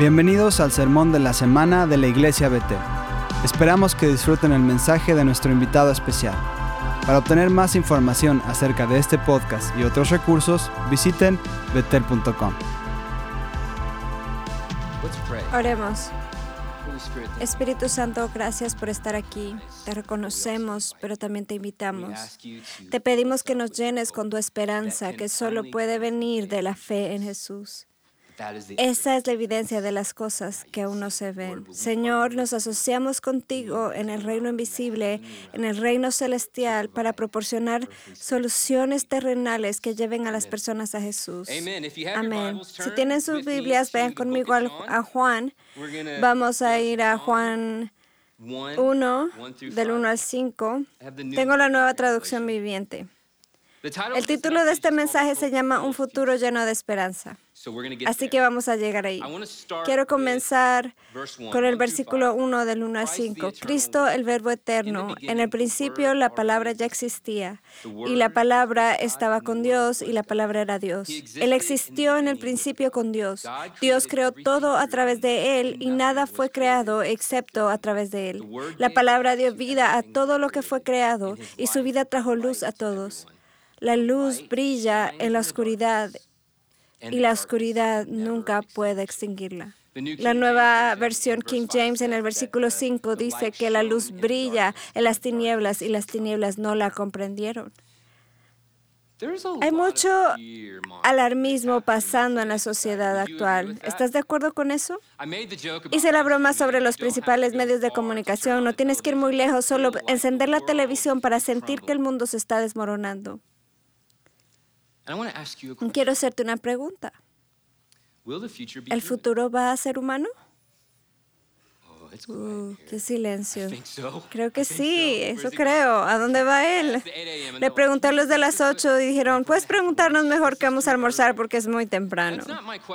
Bienvenidos al sermón de la semana de la Iglesia BT. Esperamos que disfruten el mensaje de nuestro invitado especial. Para obtener más información acerca de este podcast y otros recursos, visiten betel.com. Oremos. Espíritu Santo, gracias por estar aquí. Te reconocemos, pero también te invitamos. Te pedimos que nos llenes con tu esperanza, que solo puede venir de la fe en Jesús. Esa es la evidencia de las cosas que aún no se ven. Señor, nos asociamos contigo en el reino invisible, en el reino celestial, para proporcionar soluciones terrenales que lleven a las personas a Jesús. Amén. Si tienen sus Biblias, vean conmigo a Juan. Vamos a ir a Juan 1, del 1 al 5. Tengo la nueva traducción viviente. El título de este mensaje se llama Un futuro lleno de esperanza. Así que vamos a llegar ahí. Quiero comenzar con el versículo 1 del 1 al 5. Cristo, el Verbo eterno. En el principio la palabra ya existía y la palabra estaba con Dios y la palabra era Dios. Él existió en el principio con Dios. Dios creó todo a través de Él y nada fue creado excepto a través de Él. La palabra dio vida a todo lo que fue creado y su vida trajo luz a todos. La luz brilla en la oscuridad y la oscuridad nunca puede extinguirla. La nueva versión King James en el versículo 5 dice que la luz brilla en las tinieblas y las tinieblas no la comprendieron. Hay mucho alarmismo pasando en la sociedad actual. ¿Estás de acuerdo con eso? Hice la broma sobre los principales medios de comunicación. No tienes que ir muy lejos, solo encender la televisión para sentir que el mundo se está desmoronando. Quiero hacerte una pregunta. ¿El futuro va a ser humano? Oh, uh, qué silencio. Creo que sí, eso creo. ¿A dónde va él? Le pregunté a los de las 8 y dijeron, puedes preguntarnos mejor qué vamos a almorzar porque es muy temprano.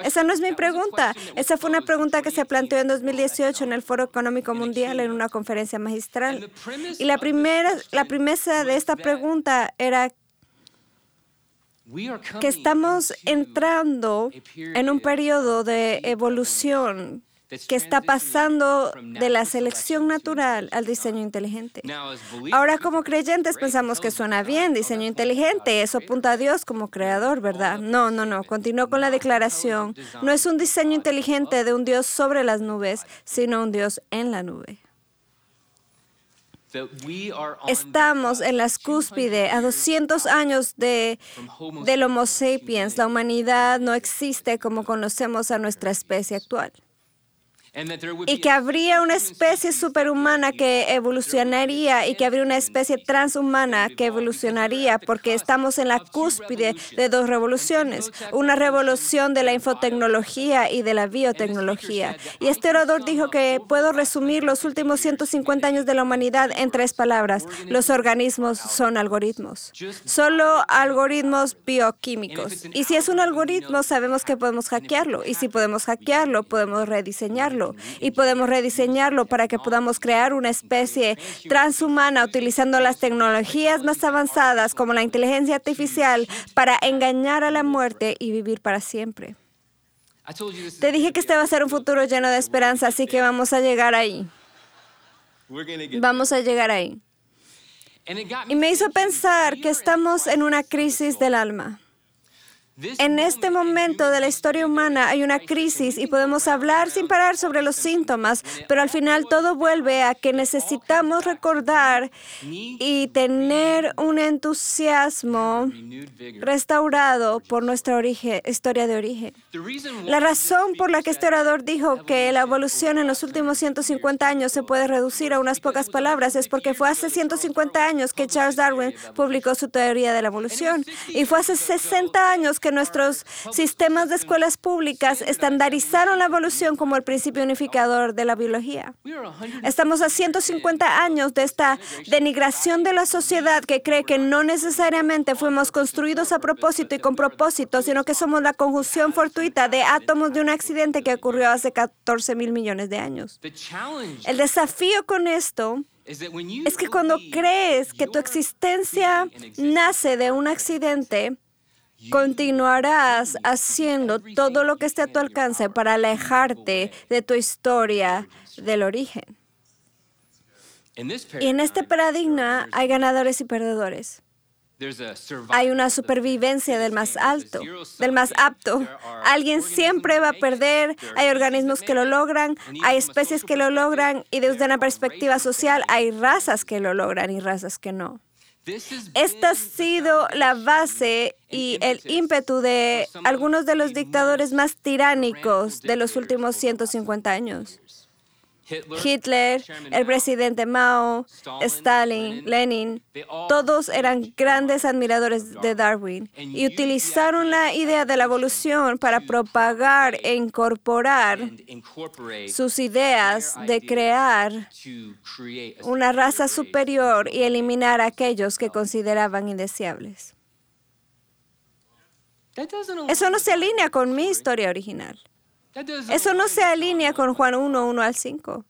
Esa no es mi pregunta. Esa fue una pregunta que se planteó en 2018 en el Foro Económico Mundial en una conferencia magistral. Y la primera, la premisa de esta pregunta era que estamos entrando en un periodo de evolución que está pasando de la selección natural al diseño inteligente. Ahora como creyentes pensamos que suena bien, diseño inteligente, eso apunta a Dios como creador, ¿verdad? No, no, no, continuó con la declaración. No es un diseño inteligente de un Dios sobre las nubes, sino un Dios en la nube. Estamos en las cúspide, a 200 años de, del Homo sapiens. La humanidad no existe como conocemos a nuestra especie actual y que habría una especie superhumana que evolucionaría y que habría una especie transhumana que evolucionaría porque estamos en la cúspide de dos revoluciones, una revolución de la infotecnología y de la biotecnología. Y este orador dijo que puedo resumir los últimos 150 años de la humanidad en tres palabras. Los organismos son algoritmos, solo algoritmos bioquímicos. Y si es un algoritmo, sabemos que podemos hackearlo. Y si podemos hackearlo, podemos rediseñarlo y podemos rediseñarlo para que podamos crear una especie transhumana utilizando las tecnologías más avanzadas como la inteligencia artificial para engañar a la muerte y vivir para siempre. Te dije que este va a ser un futuro lleno de esperanza, así que vamos a llegar ahí. Vamos a llegar ahí. Y me hizo pensar que estamos en una crisis del alma. En este momento de la historia humana hay una crisis y podemos hablar sin parar sobre los síntomas, pero al final todo vuelve a que necesitamos recordar y tener un entusiasmo restaurado por nuestra historia de origen. La razón por la que este orador dijo que la evolución en los últimos 150 años se puede reducir a unas pocas palabras es porque fue hace 150 años que Charles Darwin publicó su teoría de la evolución y fue hace 60 años que que nuestros sistemas de escuelas públicas estandarizaron la evolución como el principio unificador de la biología. Estamos a 150 años de esta denigración de la sociedad que cree que no necesariamente fuimos construidos a propósito y con propósito, sino que somos la conjunción fortuita de átomos de un accidente que ocurrió hace 14 mil millones de años. El desafío con esto es que cuando crees que tu existencia nace de un accidente, continuarás haciendo todo lo que esté a tu alcance para alejarte de tu historia del origen. Y en este paradigma hay ganadores y perdedores. Hay una supervivencia del más alto, del más apto. Alguien siempre va a perder, hay organismos que lo logran, hay especies que lo logran y desde una perspectiva social hay razas que lo logran y razas que no. Esta ha sido la base y el ímpetu de algunos de los dictadores más tiránicos de los últimos 150 años. Hitler, el presidente Mao, Stalin, Lenin, todos eran grandes admiradores de Darwin y utilizaron la idea de la evolución para propagar e incorporar sus ideas de crear una raza superior y eliminar a aquellos que consideraban indeseables. Eso no se alinea con mi historia original. Eso no se alinea con Juan 1, 1 al 5.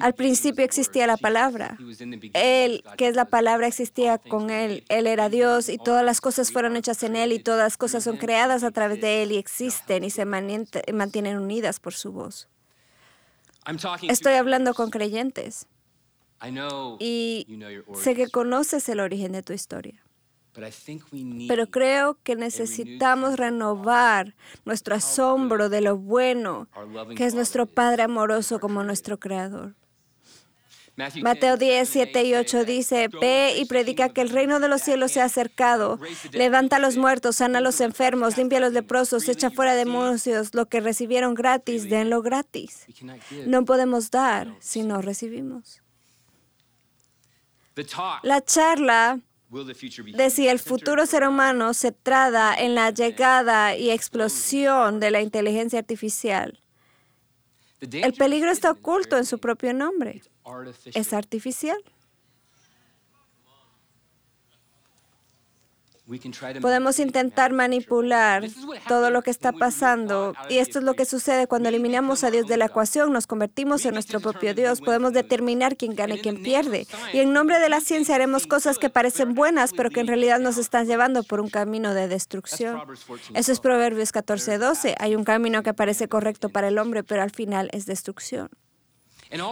Al principio existía la palabra. Él, que es la palabra, existía con Él. Él era Dios y todas las cosas fueron hechas en Él y todas las cosas son creadas a través de Él y existen y se mantienen unidas por su voz. Estoy hablando con creyentes y sé que conoces el origen de tu historia. Pero creo que necesitamos renovar nuestro asombro de lo bueno que es nuestro Padre amoroso como nuestro Creador. Mateo 10, 7 y 8 dice, ve y predica que el reino de los cielos se ha acercado. Levanta a los muertos, sana a los enfermos, limpia a los leprosos, echa fuera demonios. Lo que recibieron gratis, denlo gratis. No podemos dar si no recibimos. La charla de si el futuro ser humano se trata en la llegada y explosión de la inteligencia artificial. El peligro está oculto en su propio nombre. Es artificial. Podemos intentar manipular todo lo que está pasando y esto es lo que sucede cuando eliminamos a Dios de la ecuación, nos convertimos en nuestro propio Dios, podemos determinar quién gana y quién pierde. Y en nombre de la ciencia haremos cosas que parecen buenas, pero que en realidad nos están llevando por un camino de destrucción. Eso es Proverbios 14:12. Hay un camino que parece correcto para el hombre, pero al final es destrucción.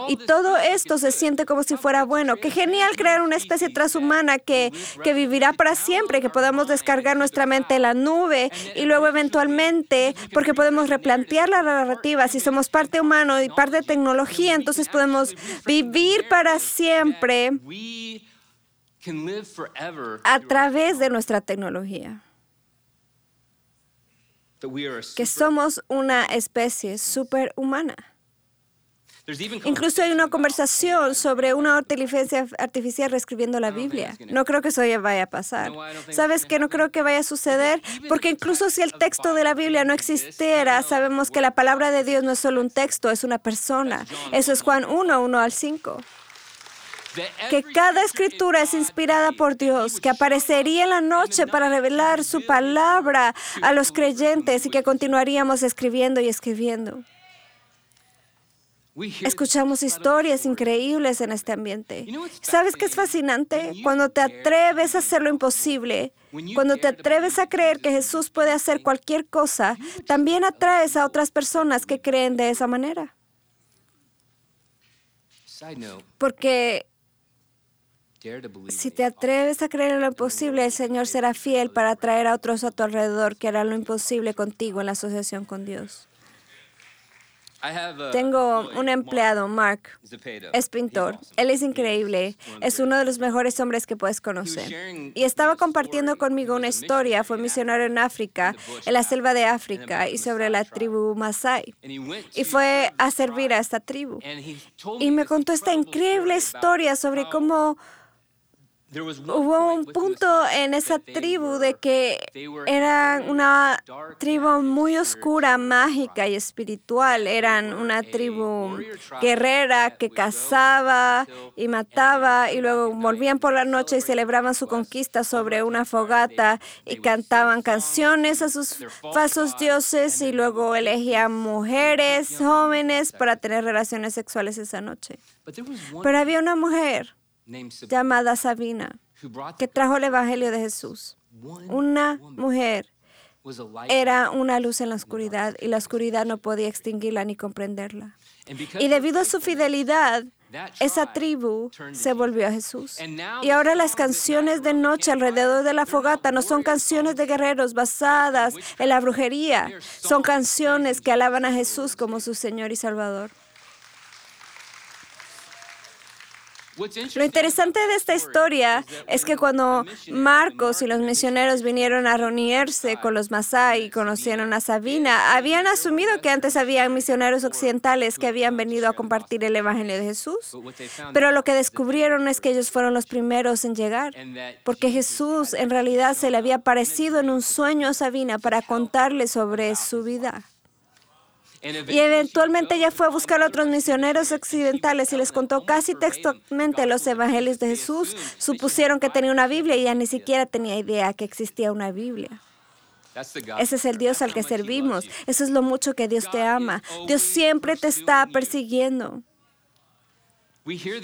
Y todo esto se siente como si fuera bueno. Qué genial crear una especie transhumana que, que vivirá para siempre, que podamos descargar nuestra mente en la nube y luego eventualmente, porque podemos replantear la narrativa, si somos parte humano y parte tecnología, entonces podemos vivir para siempre a través de nuestra tecnología. Que somos una especie superhumana. Incluso hay una conversación sobre una inteligencia artificial reescribiendo la Biblia. No creo que eso vaya a pasar. ¿Sabes qué? No creo que vaya a suceder porque incluso si el texto de la Biblia no existiera, sabemos que la palabra de Dios no es solo un texto, es una persona. Eso es Juan 1, 1 al 5 que cada escritura es inspirada por Dios, que aparecería en la noche para revelar su palabra a los creyentes y que continuaríamos escribiendo y escribiendo. Escuchamos historias increíbles en este ambiente. ¿Sabes qué es fascinante? Cuando te atreves a hacer lo imposible, cuando te atreves a creer que Jesús puede hacer cualquier cosa, también atraes a otras personas que creen de esa manera. Porque si te atreves a creer en lo imposible, el Señor será fiel para atraer a otros a tu alrededor que harán lo imposible contigo en la asociación con Dios. Tengo un empleado, Mark. Es pintor. Él es increíble. Es uno de los mejores hombres que puedes conocer. Y estaba compartiendo conmigo una historia. Fue misionero en África, en la selva de África, y sobre la tribu Masai. Y fue a servir a esta tribu. Y me contó esta increíble historia sobre cómo Hubo un punto en esa tribu de que eran una tribu muy oscura, mágica y espiritual. Eran una tribu guerrera que cazaba y mataba y luego volvían por la noche y celebraban su conquista sobre una fogata y cantaban canciones a sus falsos dioses y luego elegían mujeres jóvenes para tener relaciones sexuales esa noche. Pero había una mujer llamada Sabina, que trajo el Evangelio de Jesús. Una mujer era una luz en la oscuridad y la oscuridad no podía extinguirla ni comprenderla. Y debido a su fidelidad, esa tribu se volvió a Jesús. Y ahora las canciones de noche alrededor de la fogata no son canciones de guerreros basadas en la brujería, son canciones que alaban a Jesús como su Señor y Salvador. Lo interesante de esta historia es que cuando Marcos y los misioneros vinieron a reunirse con los Masai y conocieron a Sabina, habían asumido que antes había misioneros occidentales que habían venido a compartir el Evangelio de Jesús. Pero lo que descubrieron es que ellos fueron los primeros en llegar, porque Jesús en realidad se le había aparecido en un sueño a Sabina para contarle sobre su vida. Y eventualmente ella fue a buscar a otros misioneros occidentales y les contó casi textualmente los evangelios de Jesús. Supusieron que tenía una Biblia y ella ni siquiera tenía idea que existía una Biblia. Ese es el Dios al que servimos. Eso es lo mucho que Dios te ama. Dios siempre te está persiguiendo.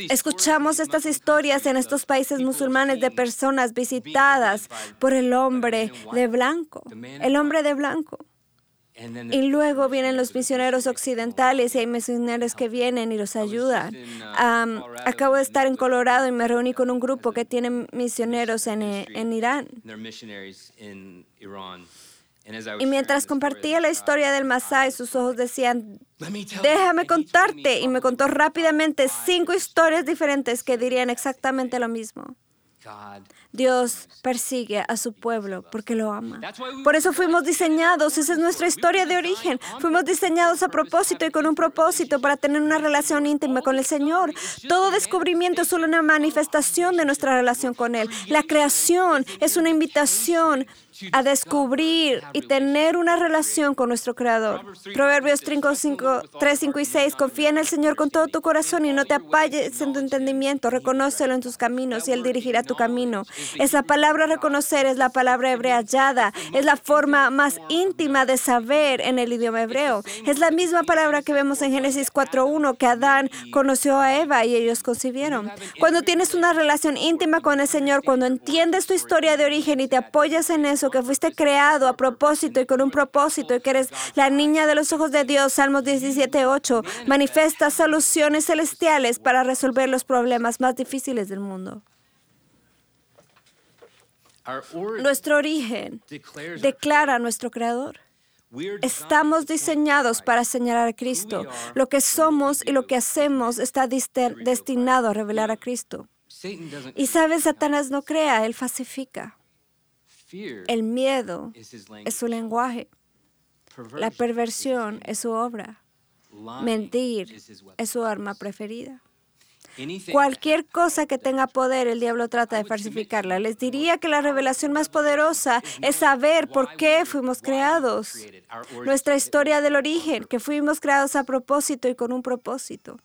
Escuchamos estas historias en estos países musulmanes de personas visitadas por el hombre de blanco. El hombre de blanco. Y luego vienen los misioneros occidentales y hay misioneros que vienen y los ayudan. Um, acabo de estar en Colorado y me reuní con un grupo que tiene misioneros en, eh, en Irán. Y mientras compartía la historia del Masai, sus ojos decían, déjame contarte. Y me contó rápidamente cinco historias diferentes que dirían exactamente lo mismo. Dios persigue a su pueblo porque lo ama. Por eso fuimos diseñados, esa es nuestra historia de origen. Fuimos diseñados a propósito y con un propósito para tener una relación íntima con el Señor. Todo descubrimiento es solo una manifestación de nuestra relación con Él. La creación es una invitación a descubrir y tener una relación con nuestro Creador. Proverbios 3, 5 y 6. Confía en el Señor con todo tu corazón y no te apalles en tu entendimiento. Reconócelo en tus caminos y Él dirigirá tu camino. Esa palabra reconocer es la palabra hebrea yada. Es la forma más íntima de saber en el idioma hebreo. Es la misma palabra que vemos en Génesis 4.1 que Adán conoció a Eva y ellos concibieron. Cuando tienes una relación íntima con el Señor, cuando entiendes tu historia de origen y te apoyas en eso, que fuiste creado a propósito y con un propósito y que eres la niña de los ojos de Dios, Salmos 17.8, manifiesta soluciones celestiales para resolver los problemas más difíciles del mundo. Nuestro origen declara a nuestro Creador. Estamos diseñados para señalar a Cristo. Lo que somos y lo que hacemos está destinado a revelar a Cristo. Y sabes, Satanás no crea, él falsifica. El miedo es su lenguaje. La perversión es su obra. Mentir es su arma preferida. Cualquier cosa que tenga poder, el diablo trata de falsificarla. Les diría que la revelación más poderosa es saber por qué fuimos creados. Nuestra historia del origen, que fuimos creados a propósito y con un propósito.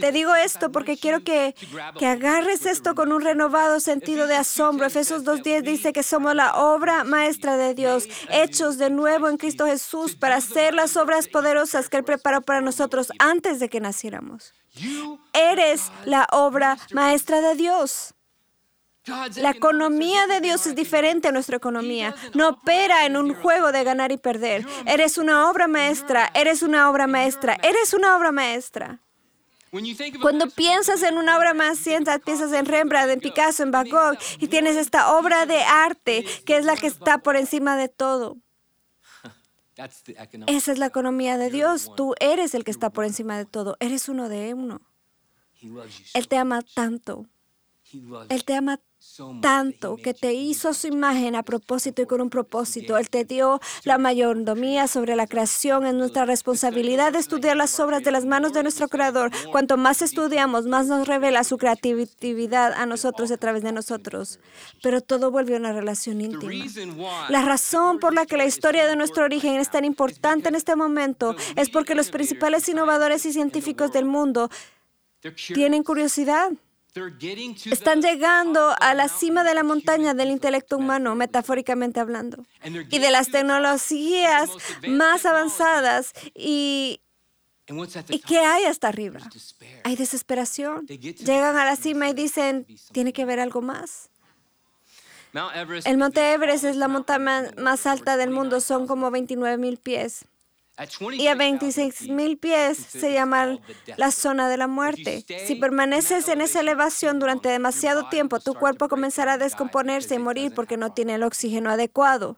Te digo esto porque quiero que, que agarres esto con un renovado sentido de asombro. Efesios 2.10 dice que somos la obra maestra de Dios, hechos de nuevo en Cristo Jesús para hacer las obras poderosas que Él preparó para nosotros antes de que naciéramos. Eres la obra maestra de Dios. La economía de Dios es diferente a nuestra economía. No opera en un juego de ganar y perder. Eres una obra maestra, eres una obra maestra, eres una obra maestra. Cuando piensas en una obra más ciencia, piensas en Rembrandt, en Picasso, en Van Gogh, y tienes esta obra de arte que es la que está por encima de todo. Esa es la economía de Dios. Tú eres el que está por encima de todo. Eres uno de uno. Él te ama tanto. Él te ama tanto que te hizo su imagen a propósito y con un propósito. Él te dio la mayordomía sobre la creación. Es nuestra responsabilidad de estudiar las obras de las manos de nuestro Creador. Cuanto más estudiamos, más nos revela su creatividad a nosotros y a través de nosotros. Pero todo vuelve a una relación íntima. La razón por la que la historia de nuestro origen es tan importante en este momento es porque los principales innovadores y científicos del mundo tienen curiosidad están llegando a la cima de la montaña del intelecto humano, metafóricamente hablando, y de las tecnologías más avanzadas. ¿Y, ¿y qué hay hasta arriba? Hay desesperación. Llegan a la cima y dicen, tiene que haber algo más. El monte Everest es la montaña más alta del mundo, son como 29 mil pies. Y a 26 mil pies se llama la zona de la muerte. Si permaneces en esa elevación durante demasiado tiempo, tu cuerpo comenzará a descomponerse y morir porque no tiene el oxígeno adecuado.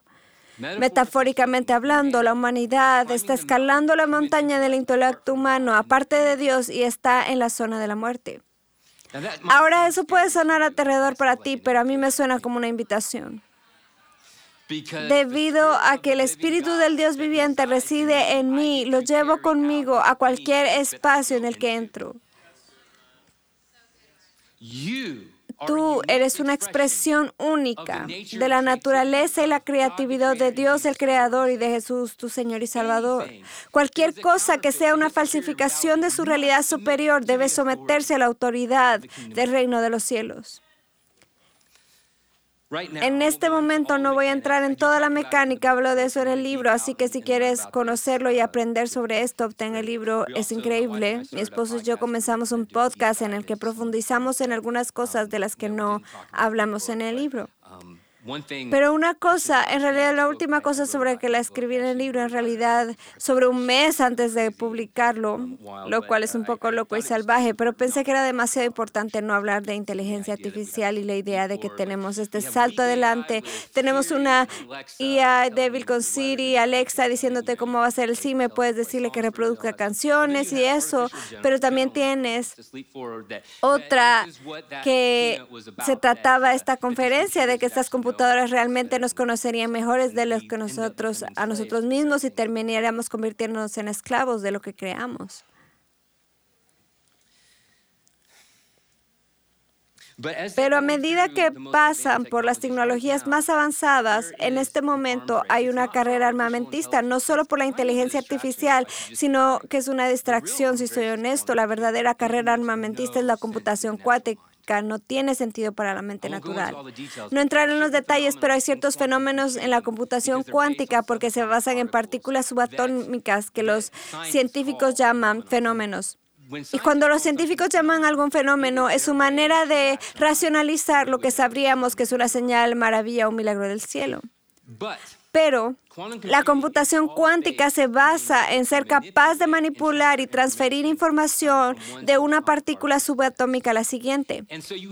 Metafóricamente hablando, la humanidad está escalando la montaña del intelecto humano aparte de Dios y está en la zona de la muerte. Ahora eso puede sonar aterrador para ti, pero a mí me suena como una invitación. Debido a que el Espíritu del Dios viviente reside en mí, lo llevo conmigo a cualquier espacio en el que entro. Tú eres una expresión única de la naturaleza y la creatividad de Dios el Creador y de Jesús, tu Señor y Salvador. Cualquier cosa que sea una falsificación de su realidad superior debe someterse a la autoridad del reino de los cielos. En este momento no voy a entrar en toda la mecánica, hablo de eso en el libro, así que si quieres conocerlo y aprender sobre esto, obtén el libro, es increíble. Mi esposo y yo comenzamos un podcast en el que profundizamos en algunas cosas de las que no hablamos en el libro. Pero una cosa, en realidad la última cosa sobre que la escribí en el libro, en realidad sobre un mes antes de publicarlo, lo cual es un poco loco y salvaje, pero pensé que era demasiado importante no hablar de inteligencia artificial y la idea de que tenemos este salto adelante. Tenemos una IA débil con Siri, Alexa diciéndote cómo va a ser el cine, puedes decirle que reproduzca canciones y eso, pero también tienes otra que se trataba esta conferencia de que estas computadoras computadoras realmente nos conocerían mejores de los que nosotros a nosotros mismos y terminaríamos convirtiéndonos en esclavos de lo que creamos. Pero a medida que pasan por las tecnologías más avanzadas, en este momento hay una carrera armamentista, no solo por la inteligencia artificial, sino que es una distracción, si soy honesto. La verdadera carrera armamentista es la computación cuántica no tiene sentido para la mente natural. No entrar en los detalles, pero hay ciertos fenómenos en la computación cuántica porque se basan en partículas subatómicas que los científicos llaman fenómenos. Y cuando los científicos llaman algo un fenómeno, es su manera de racionalizar lo que sabríamos que es una señal, maravilla o milagro del cielo. Pero la computación cuántica se basa en ser capaz de manipular y transferir información de una partícula subatómica a la siguiente.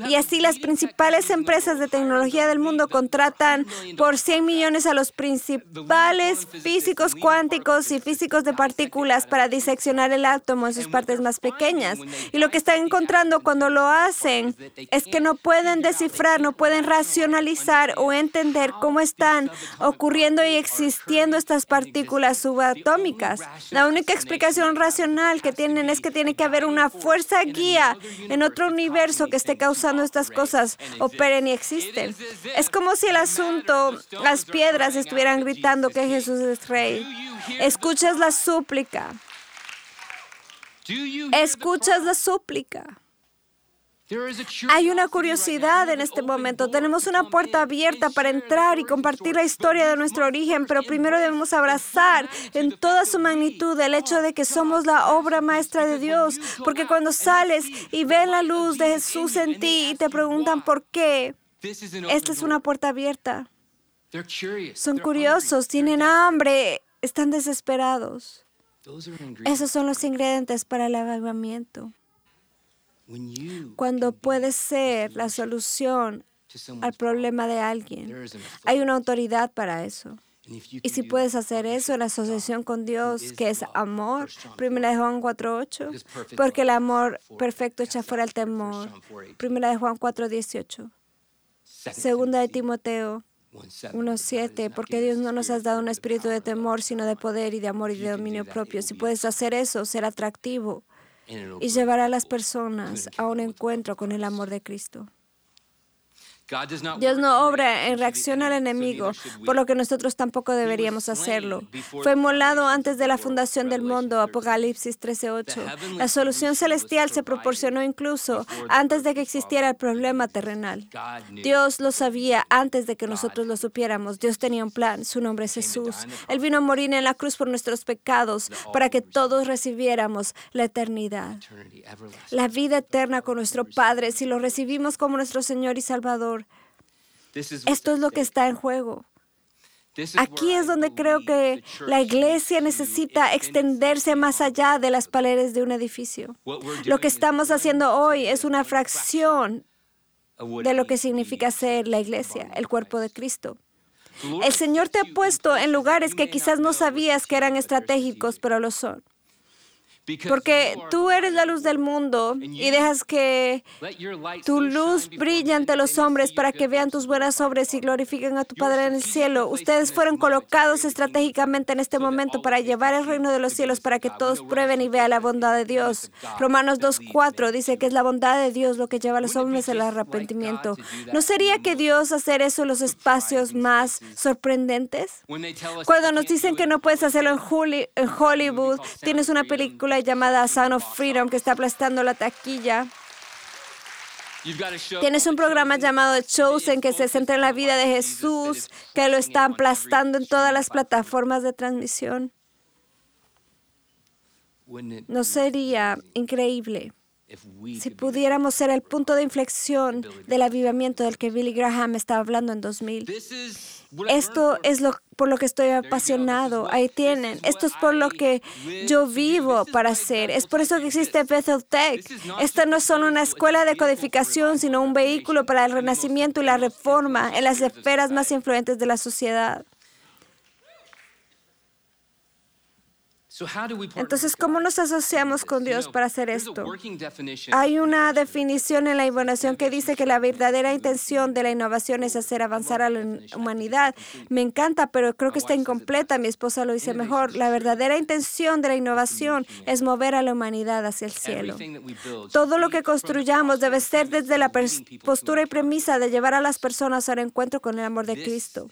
Y así las principales empresas de tecnología del mundo contratan por 100 millones a los principales físicos cuánticos y físicos de partículas para diseccionar el átomo en sus partes más pequeñas. Y lo que están encontrando cuando lo hacen es que no pueden descifrar, no pueden racionalizar o entender cómo están ocurriendo y existiendo estas partículas subatómicas. La única explicación racional que tienen es que tiene que haber una fuerza guía en otro universo que esté causando estas cosas, operen y existen. Es como si el asunto, las piedras estuvieran gritando que Jesús es rey. Escuchas la súplica. Escuchas la súplica. Hay una curiosidad en este momento. Tenemos una puerta abierta para entrar y compartir la historia de nuestro origen, pero primero debemos abrazar en toda su magnitud el hecho de que somos la obra maestra de Dios, porque cuando sales y ves la luz de Jesús en ti y te preguntan por qué, esta es una puerta abierta. Son curiosos, tienen hambre, están desesperados. Esos son los ingredientes para el avivamiento cuando puedes ser la solución al problema de alguien. Hay una autoridad para eso. Y si puedes hacer eso en asociación con Dios, que es amor, primera de Juan 4.8, porque el amor perfecto echa fuera el temor, primera de Juan 4.18, segunda de Timoteo 1.7, porque Dios no nos ha dado un espíritu de temor, sino de poder y de amor y de dominio propio. Si puedes hacer eso, ser atractivo y llevar a las personas a un encuentro con el amor de Cristo. Dios no obra en reacción al enemigo, por lo que nosotros tampoco deberíamos hacerlo. Fue molado antes de la fundación del mundo, Apocalipsis 13:8. La solución celestial se proporcionó incluso antes de que existiera el problema terrenal. Dios lo sabía antes de que nosotros lo supiéramos. Dios tenía un plan, su nombre es Jesús. Él vino a morir en la cruz por nuestros pecados para que todos recibiéramos la eternidad, la vida eterna con nuestro Padre si lo recibimos como nuestro Señor y Salvador. Esto es lo que está en juego. Aquí es donde creo que la iglesia necesita extenderse más allá de las paredes de un edificio. Lo que estamos haciendo hoy es una fracción de lo que significa ser la iglesia, el cuerpo de Cristo. El Señor te ha puesto en lugares que quizás no sabías que eran estratégicos, pero lo son. Porque tú eres la luz del mundo y dejas que tu luz brille ante los hombres para que vean tus buenas obras y glorifiquen a tu Padre en el cielo. Ustedes fueron colocados estratégicamente en este momento para llevar el reino de los cielos para que todos prueben y vean la bondad de Dios. Romanos 2.4 dice que es la bondad de Dios lo que lleva a los hombres al arrepentimiento. ¿No sería que Dios hacer eso en los espacios más sorprendentes? Cuando nos dicen que no puedes hacerlo en Hollywood, tienes una película llamada Sound of Freedom que está aplastando la taquilla. Tienes un programa llamado Chosen que se centra en la vida de Jesús, que lo está aplastando en todas las plataformas de transmisión. ¿No sería increíble si pudiéramos ser el punto de inflexión del avivamiento del que Billy Graham estaba hablando en 2000? Esto es lo, por lo que estoy apasionado. Ahí tienen. Esto es por lo que yo vivo para hacer. Es por eso que existe Bethel Tech. Esta no es solo una escuela de codificación, sino un vehículo para el renacimiento y la reforma en las esferas más influyentes de la sociedad. Entonces, ¿cómo nos asociamos con Dios para hacer esto? Hay una definición en la innovación que dice que la verdadera intención de la innovación es hacer avanzar a la humanidad. Me encanta, pero creo que está incompleta. Mi esposa lo dice mejor. La verdadera intención de la innovación es mover a la humanidad hacia el cielo. Todo lo que construyamos debe ser desde la postura y premisa de llevar a las personas al encuentro con el amor de Cristo.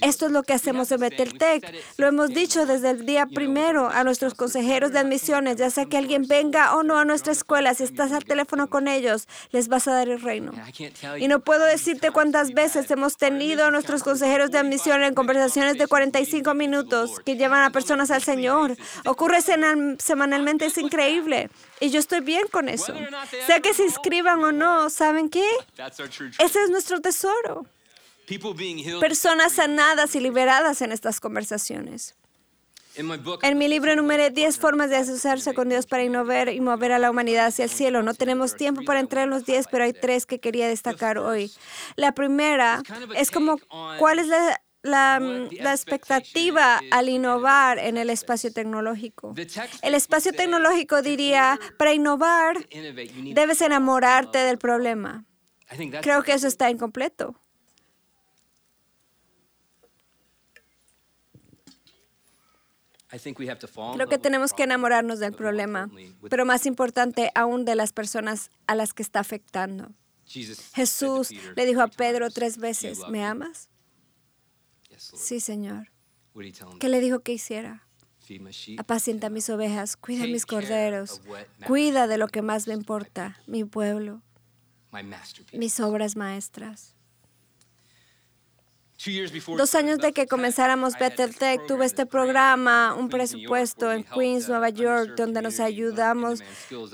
Esto es lo que hacemos en Beteltec. Lo hemos dicho desde el día primero a nuestros consejeros de admisiones, ya sea que alguien venga o no a nuestra escuela, si estás al teléfono con ellos, les vas a dar el reino. Y no puedo decirte cuántas veces hemos tenido a nuestros consejeros de admisión en conversaciones de 45 minutos que llevan a personas al Señor. Ocurre semanalmente, es increíble. Y yo estoy bien con eso. Sea que se inscriban o no, ¿saben qué? Ese es nuestro tesoro. Personas sanadas y liberadas en estas conversaciones. En mi libro enumeré 10 formas de asociarse con Dios para innovar y mover a la humanidad hacia el cielo. No tenemos tiempo para entrar en los 10, pero hay tres que quería destacar hoy. La primera es como cuál es la, la, la, expectativa al innovar en el espacio tecnológico. El espacio tecnológico diría, para innovar debes enamorarte del problema. Creo que eso está incompleto. Creo que tenemos que enamorarnos del problema, pero más importante aún de las personas a las que está afectando. Jesús le dijo a Pedro tres veces, ¿me amas? Sí, Señor. ¿Qué le dijo que hiciera? Apacienta mis ovejas, cuida mis corderos, cuida de lo que más me importa, mi pueblo, mis obras maestras. Dos años de que comenzáramos Better Tech, tuve este programa, un presupuesto en Queens, Nueva York, donde nos ayudamos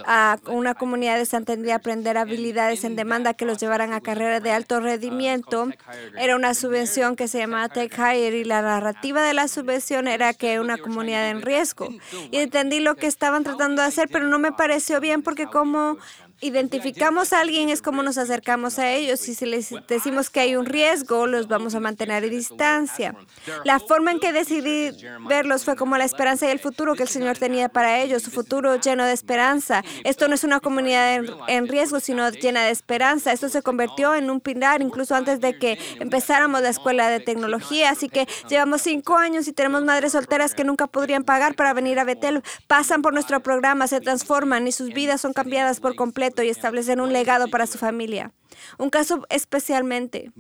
a una comunidad desentendida a aprender habilidades en demanda que los llevaran a carreras de alto rendimiento. Era una subvención que se llamaba Tech Hire y la narrativa de la subvención era que una comunidad en riesgo. Y entendí lo que estaban tratando de hacer, pero no me pareció bien porque como identificamos a alguien es como nos acercamos a ellos y si les decimos que hay un riesgo, los vamos a mantener a distancia. La forma en que decidí verlos fue como la esperanza y el futuro que el Señor tenía para ellos, su futuro lleno de esperanza. Esto no es una comunidad en, riesgo, sino llena de esperanza. Esto se convirtió en un pilar incluso antes de que empezáramos la escuela de tecnología. Así que llevamos cinco años y tenemos madres solteras que nunca podrían pagar para venir a Betel. Pasan por nuestro programa, se transforman y sus vidas son cambiadas por completo y establecer un legado para su familia. Un caso especialmente.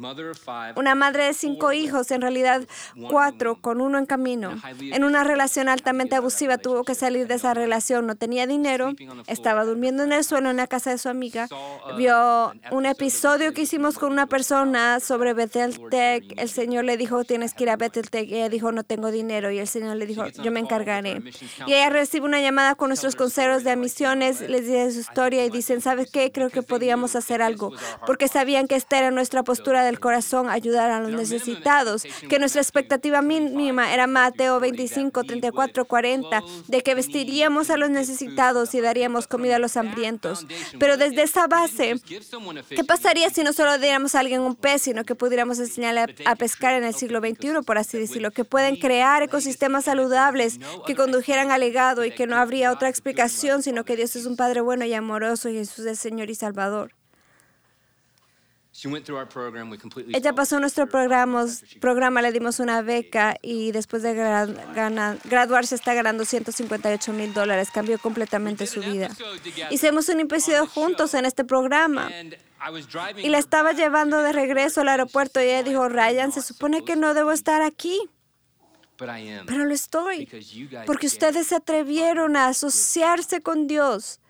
Una madre de cinco hijos, en realidad cuatro, con uno en camino. En una relación altamente abusiva, tuvo que salir de esa relación. No tenía dinero, estaba durmiendo en el suelo en la casa de su amiga. Vio un episodio que hicimos con una persona sobre Bethel Tech. El Señor le dijo, tienes que ir a Bethel Tech. Y ella dijo, no tengo dinero. Y el Señor le dijo, yo me encargaré. Y ella recibe una llamada con nuestros consejeros de misiones, les dice su historia y dicen, ¿sabes qué? Creo que podíamos hacer algo porque sabían que esta era nuestra postura del corazón, ayudar a los necesitados, que nuestra expectativa mínima era Mateo 25, 34, 40, de que vestiríamos a los necesitados y daríamos comida a los hambrientos. Pero desde esa base, ¿qué pasaría si no solo diéramos a alguien un pez, sino que pudiéramos enseñarle a pescar en el siglo XXI, por así decirlo, que pueden crear ecosistemas saludables que condujeran al legado y que no habría otra explicación, sino que Dios es un Padre bueno y amoroso y Jesús es Señor y Salvador. Ella pasó nuestro programa, programa, le dimos una beca y después de graduarse está ganando 158 mil dólares. Cambió completamente su vida. Hicimos un episodio juntos en este programa y la estaba llevando de regreso al aeropuerto y ella dijo, Ryan, se supone que no debo estar aquí. Pero lo estoy, porque ustedes se atrevieron a asociarse con Dios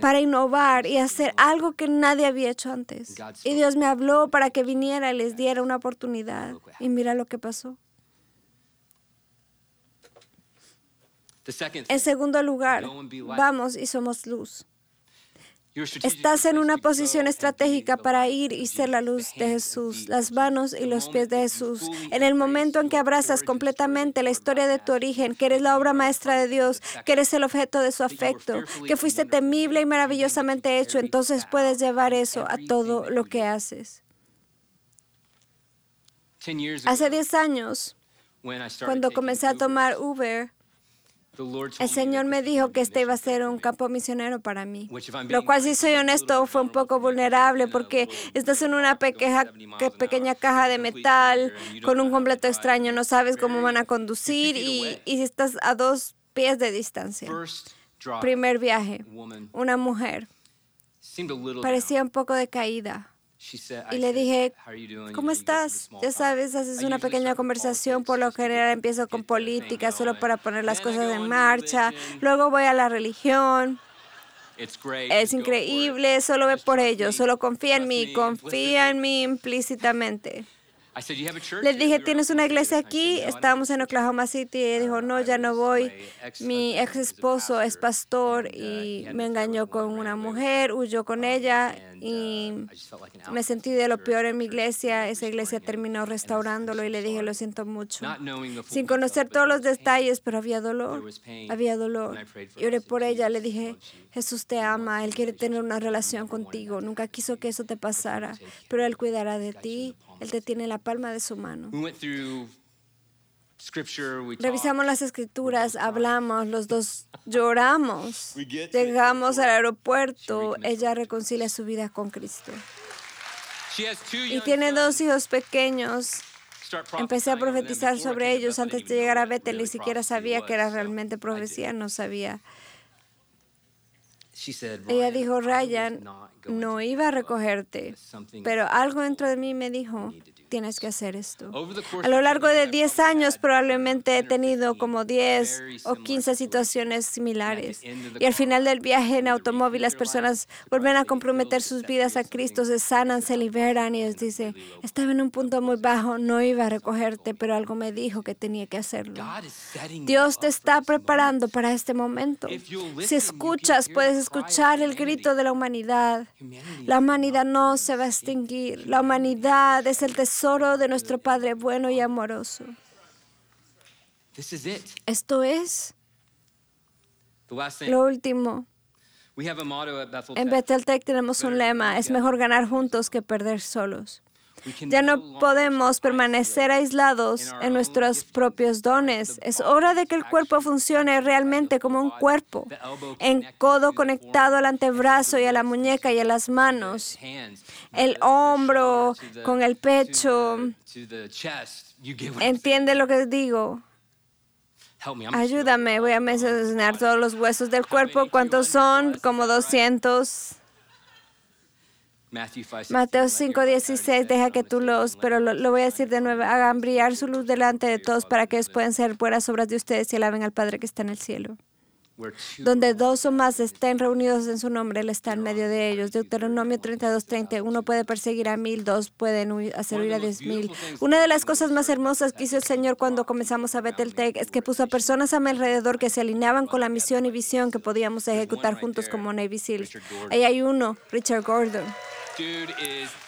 para innovar y hacer algo que nadie había hecho antes. Y Dios me habló para que viniera y les diera una oportunidad. Y mira lo que pasó. En segundo lugar, vamos y somos luz. Estás en una posición estratégica para ir y ser la luz de Jesús, las manos y los pies de Jesús. En el momento en que abrazas completamente la historia de tu origen, que eres la obra maestra de Dios, que eres el objeto de su afecto, que fuiste temible y maravillosamente hecho, entonces puedes llevar eso a todo lo que haces. Hace 10 años, cuando comencé a tomar Uber, el Señor me dijo que este iba a ser un campo misionero para mí, lo cual, si soy honesto, fue un poco vulnerable porque estás en una pequeña, pequeña caja de metal con un completo extraño, no sabes cómo van a conducir y, y estás a dos pies de distancia. Primer viaje, una mujer. Parecía un poco decaída. Y le dije, ¿cómo estás? Ya sabes, haces una pequeña conversación, por lo general empiezo con política, solo para poner las cosas en marcha, luego voy a la religión. Es increíble, solo ve por ello, solo confía en mí, confía en mí implícitamente. Le dije, ¿tienes una iglesia aquí? Estábamos en Oklahoma City y dijo, no, ya no voy. Mi ex esposo es pastor y me engañó con una mujer, huyó con ella y me sentí de lo peor en mi iglesia. Esa iglesia terminó restaurándolo y le dije, lo siento mucho. Sin conocer todos los detalles, pero había dolor. Había dolor. Y oré por ella. Le dije, Jesús te ama, Él quiere tener una relación contigo. Nunca quiso que eso te pasara, pero Él cuidará de ti él te tiene la palma de su mano. Revisamos las escrituras, hablamos, los dos lloramos. Llegamos al aeropuerto, ella reconcilia su vida con Cristo. Y tiene dos hijos pequeños. Empecé a profetizar sobre ellos antes de llegar a Bethel, ni siquiera sabía que era realmente profecía, no sabía. Ella dijo, Ryan, no iba a recogerte, pero algo dentro de mí me dijo, tienes que hacer esto. A lo largo de 10 años probablemente he tenido como 10 o 15 situaciones similares. Y al final del viaje en automóvil las personas vuelven a comprometer sus vidas a Cristo, se sanan, se liberan y les dice, estaba en un punto muy bajo, no iba a recogerte, pero algo me dijo que tenía que hacerlo. Dios te está preparando para este momento. Si escuchas, puedes escuchar el grito de la humanidad. La humanidad no se va a extinguir. La humanidad es el tesoro de nuestro Padre bueno y amoroso. Esto es lo último. En Bethel Tech tenemos un lema, es mejor ganar juntos que perder solos. Ya no podemos permanecer aislados en nuestros propios dones. Es hora de que el cuerpo funcione realmente como un cuerpo, en codo conectado al antebrazo y a la muñeca y a las manos, el hombro con el pecho. ¿Entiende lo que digo? Ayúdame, voy a mencionar todos los huesos del cuerpo. ¿Cuántos son? Como 200. Mateo 5:16 deja que tú los, pero lo, voy a decir de nuevo, hagan brillar su luz delante de todos para que ellos puedan ser buenas obras de ustedes y alaben al Padre que está en el cielo. Donde dos o más estén reunidos en su nombre, Él está en medio de ellos. Deuteronomio 32:30. Uno puede perseguir a mil, dos pueden hacer huir a diez mil. Una de las cosas más hermosas que hizo el Señor cuando comenzamos a Bethel Tech es que puso a personas a mi alrededor que se alineaban con la misión y visión que podíamos ejecutar juntos como Navy SEAL. Ahí hay uno, Richard Gordon.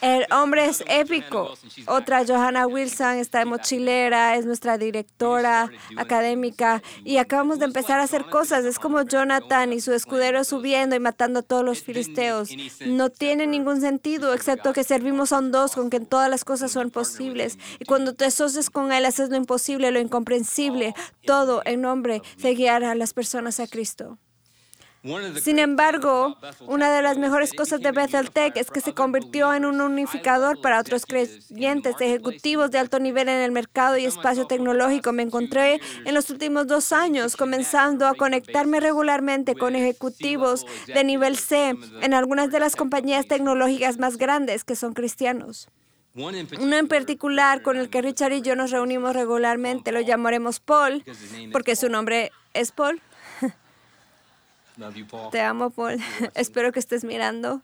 El hombre es épico. Otra, Johanna Wilson, está de mochilera, es nuestra directora académica y acabamos de empezar a hacer cosas. Es como Jonathan y su escudero subiendo y matando a todos los filisteos. No tiene ningún sentido, excepto que servimos a un Dios con quien todas las cosas son posibles. Y cuando te asocias con Él, haces lo imposible, lo incomprensible, todo en nombre de guiar a las personas a Cristo. Sin embargo, una de las mejores cosas de Bethel Tech es que se convirtió en un unificador para otros creyentes ejecutivos de alto nivel en el mercado y espacio tecnológico. Me encontré en los últimos dos años comenzando a conectarme regularmente con ejecutivos de nivel C en algunas de las compañías tecnológicas más grandes que son cristianos. Uno en particular con el que Richard y yo nos reunimos regularmente, lo llamaremos Paul, porque su nombre es Paul. Te amo, Paul. Espero que estés mirando.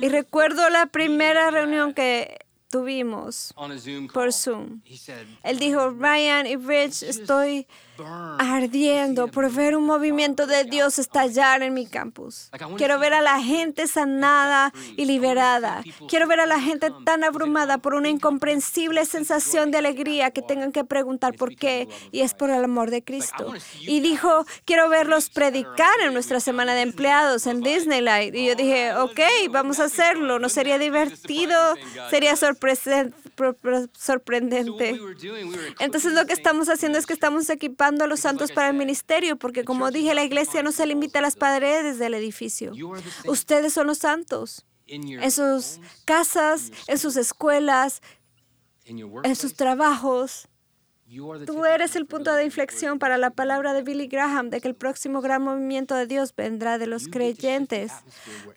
Y recuerdo la primera reunión que tuvimos por Zoom. Él dijo, Ryan y Rich, estoy ardiendo por ver un movimiento de Dios estallar en mi campus. Quiero ver a la gente sanada y liberada. Quiero ver a la gente tan abrumada por una incomprensible sensación de alegría que tengan que preguntar por qué, y es por el amor de Cristo. Y dijo, quiero verlos predicar en nuestra semana de empleados en Disneyland. Y yo dije, ok, vamos a hacerlo. ¿No sería divertido? Sería sorprendente. Entonces lo que estamos haciendo es que estamos equipando a los santos para el ministerio, porque como dije, la iglesia no se limita a las paredes del edificio. Ustedes son los santos. En sus casas, en sus escuelas, en sus trabajos. Tú eres el punto de inflexión para la palabra de Billy Graham de que el próximo gran movimiento de Dios vendrá de los creyentes.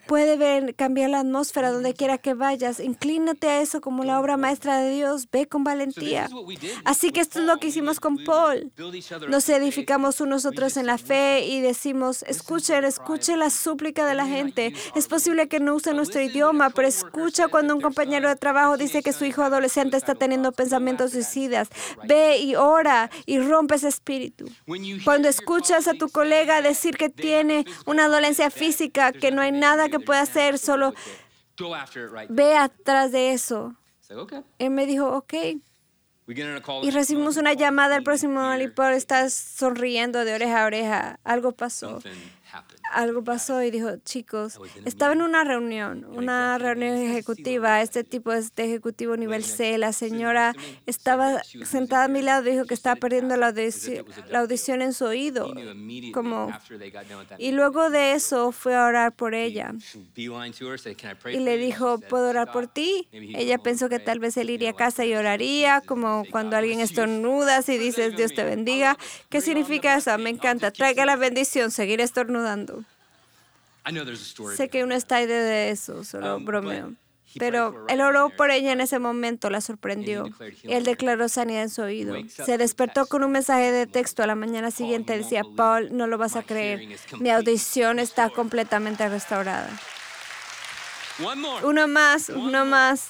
Puede ver, cambiar la atmósfera donde quiera que vayas. Inclínate a eso como la obra maestra de Dios. Ve con valentía. Así que esto es lo que hicimos con Paul. Nos edificamos unos otros en la fe y decimos, escuchen, escuchen la súplica de la gente. Es posible que no use nuestro idioma, pero escucha cuando un compañero de trabajo dice que su hijo adolescente está teniendo pensamientos suicidas. Ve y ora y rompe ese espíritu. Cuando escuchas a tu colega decir que tiene una dolencia física, que no hay nada que pueda hacer, solo ve atrás de eso. Él me dijo, ok. Y recibimos una llamada el próximo y por estar sonriendo de oreja a oreja. Algo pasó algo pasó y dijo, chicos, estaba en una reunión, una reunión ejecutiva, este tipo de ejecutivo nivel C, la señora estaba sentada a mi lado y dijo que estaba perdiendo la audición, la audición en su oído, como, y luego de eso fue a orar por ella. Y le dijo, ¿puedo orar por ti? Ella pensó que tal vez él iría a casa y oraría, como cuando alguien estornuda y dices, Dios te bendiga. ¿Qué significa eso? Me encanta. Traiga la bendición, seguir estornudando. Sé que uno está ahí de eso, solo um, bromeo. Pero él oró por ella en ese momento, la sorprendió. Él declaró sanidad en su oído. Se despertó con un mensaje de texto a la mañana siguiente. Decía, Paul, no lo vas a creer. Mi audición está completamente restaurada. Uno más, uno más.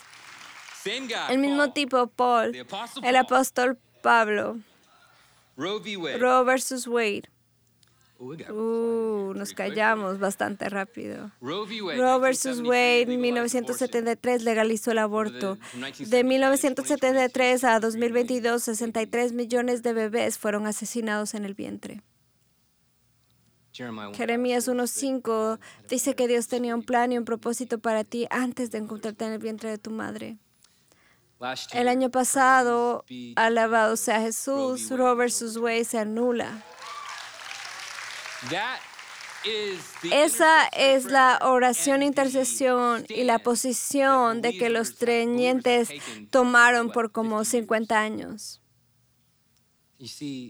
El mismo tipo, Paul, el apóstol Pablo. Roe versus Wade. Uh, nos callamos bastante rápido. Roe versus Wade, en 1973 legalizó el aborto. De 1973 a 2022, 63 millones de bebés fueron asesinados en el vientre. Jeremías 1.5 dice que Dios tenía un plan y un propósito para ti antes de encontrarte en el vientre de tu madre. El año pasado, alabado sea Jesús, Roe versus Wade se anula. Esa es la oración, intercesión y la posición de que los creyentes tomaron por como 50 años.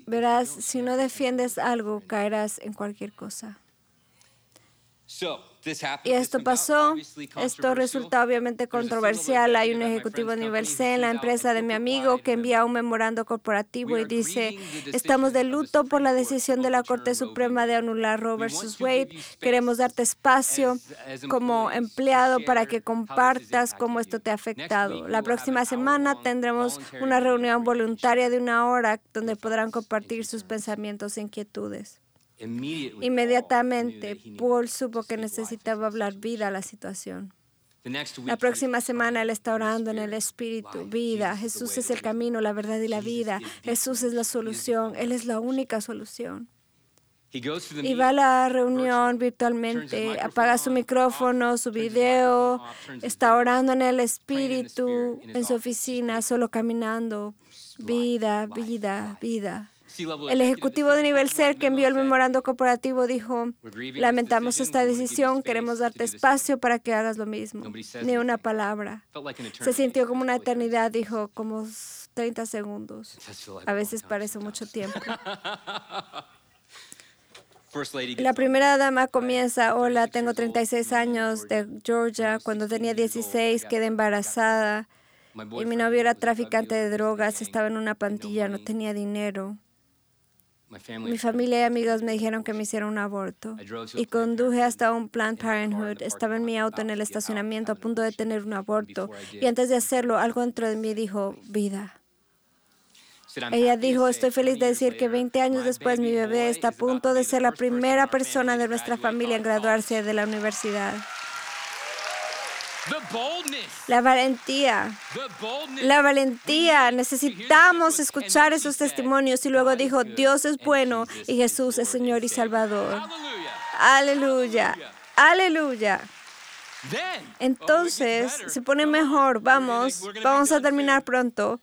Verás, si no defiendes algo, caerás en cualquier cosa. Y esto pasó. Esto resulta obviamente controversial. Hay un ejecutivo a nivel C en la empresa de mi amigo que envía un memorando corporativo y dice, estamos de luto por la decisión de la Corte Suprema de anular Roe versus Wade. Queremos darte espacio como empleado para que compartas cómo esto te ha afectado. La próxima semana tendremos una reunión voluntaria de una hora donde podrán compartir sus pensamientos e inquietudes. Inmediatamente, Paul supo que necesitaba hablar vida a la situación. La próxima semana Él está orando en el Espíritu, vida. Jesús es el camino, la verdad y la vida. Jesús es la solución. Él es la única solución. Y va a la reunión virtualmente, apaga su micrófono, su video, está orando en el Espíritu, en su oficina, solo caminando. Vida, vida, vida. El ejecutivo de nivel C que envió el memorando corporativo dijo, lamentamos esta decisión, queremos darte espacio para que hagas lo mismo. Ni una palabra. Se sintió como una eternidad, dijo, como 30 segundos. A veces parece mucho tiempo. La primera dama comienza, hola, tengo 36 años de Georgia, cuando tenía 16 quedé embarazada. y mi novio era traficante de drogas, estaba en una pantilla, no tenía dinero. Mi familia y amigos me dijeron que me hiciera un aborto y conduje hasta un Planned Parenthood. Estaba en mi auto en el estacionamiento a punto de tener un aborto y antes de hacerlo algo dentro de mí dijo, vida. Ella dijo, estoy feliz de decir que 20 años después mi bebé está a punto de ser la primera persona de nuestra familia en graduarse de la universidad. La valentía. La valentía. Necesitamos escuchar esos testimonios. Y luego dijo, Dios es bueno y Jesús es Señor y Salvador. Aleluya. Aleluya. Entonces se pone mejor. Vamos, vamos a terminar pronto.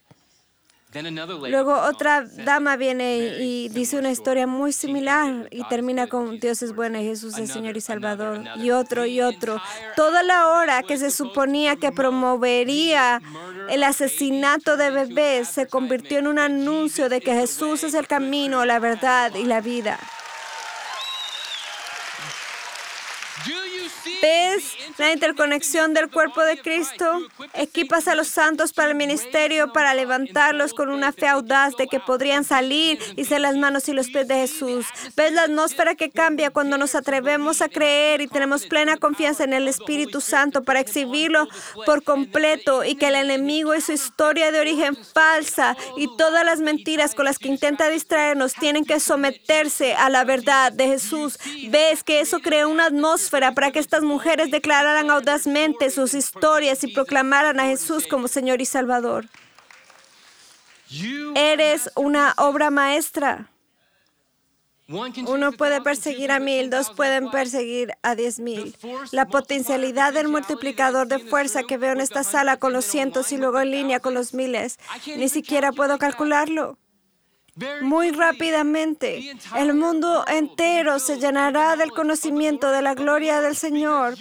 Luego otra dama viene y dice una historia muy similar y termina con Dios es bueno y Jesús es Señor y Salvador. Y otro y otro. Toda la hora que se suponía que promovería el asesinato de bebés se convirtió en un anuncio de que Jesús es el camino, la verdad y la vida. ¿Ves la interconexión del cuerpo de Cristo? Equipas a los santos para el ministerio, para levantarlos con una fe audaz de que podrían salir y ser las manos y los pies de Jesús. ¿Ves la atmósfera que cambia cuando nos atrevemos a creer y tenemos plena confianza en el Espíritu Santo para exhibirlo por completo y que el enemigo y su historia de origen falsa y todas las mentiras con las que intenta distraernos tienen que someterse a la verdad de Jesús? ¿Ves que eso crea una atmósfera para que estas mujeres declararan audazmente sus historias y proclamaran a Jesús como Señor y Salvador. Eres una obra maestra. Uno puede perseguir a mil, dos pueden perseguir a diez mil. La potencialidad del multiplicador de fuerza que veo en esta sala con los cientos y luego en línea con los miles, ni siquiera puedo calcularlo. Muy rápidamente, el mundo entero se llenará del conocimiento de la gloria del Señor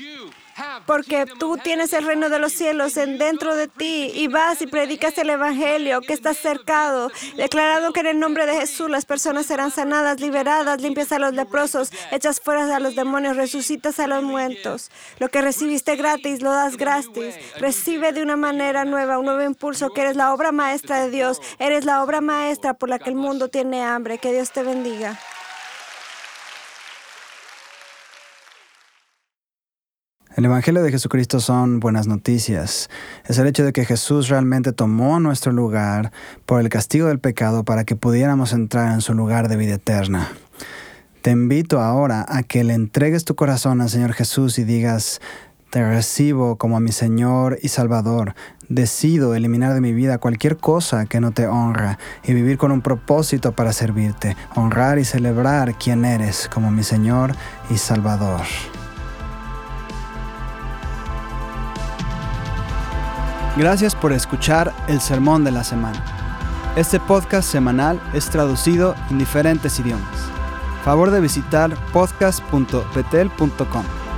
porque tú tienes el reino de los cielos en dentro de ti y vas y predicas el evangelio que está cercado, declarando que en el nombre de Jesús las personas serán sanadas, liberadas, limpias a los leprosos, hechas fuera a los demonios, resucitas a los muertos. Lo que recibiste gratis lo das gratis. Recibe de una manera nueva un nuevo impulso que eres la obra maestra de Dios, eres la obra maestra por la que el mundo tiene hambre. Que Dios te bendiga. El Evangelio de Jesucristo son buenas noticias. Es el hecho de que Jesús realmente tomó nuestro lugar por el castigo del pecado para que pudiéramos entrar en su lugar de vida eterna. Te invito ahora a que le entregues tu corazón al Señor Jesús y digas, te recibo como a mi Señor y Salvador. Decido eliminar de mi vida cualquier cosa que no te honra y vivir con un propósito para servirte, honrar y celebrar quién eres como mi Señor y Salvador. Gracias por escuchar el Sermón de la Semana. Este podcast semanal es traducido en diferentes idiomas. Favor de visitar podcast.petel.com.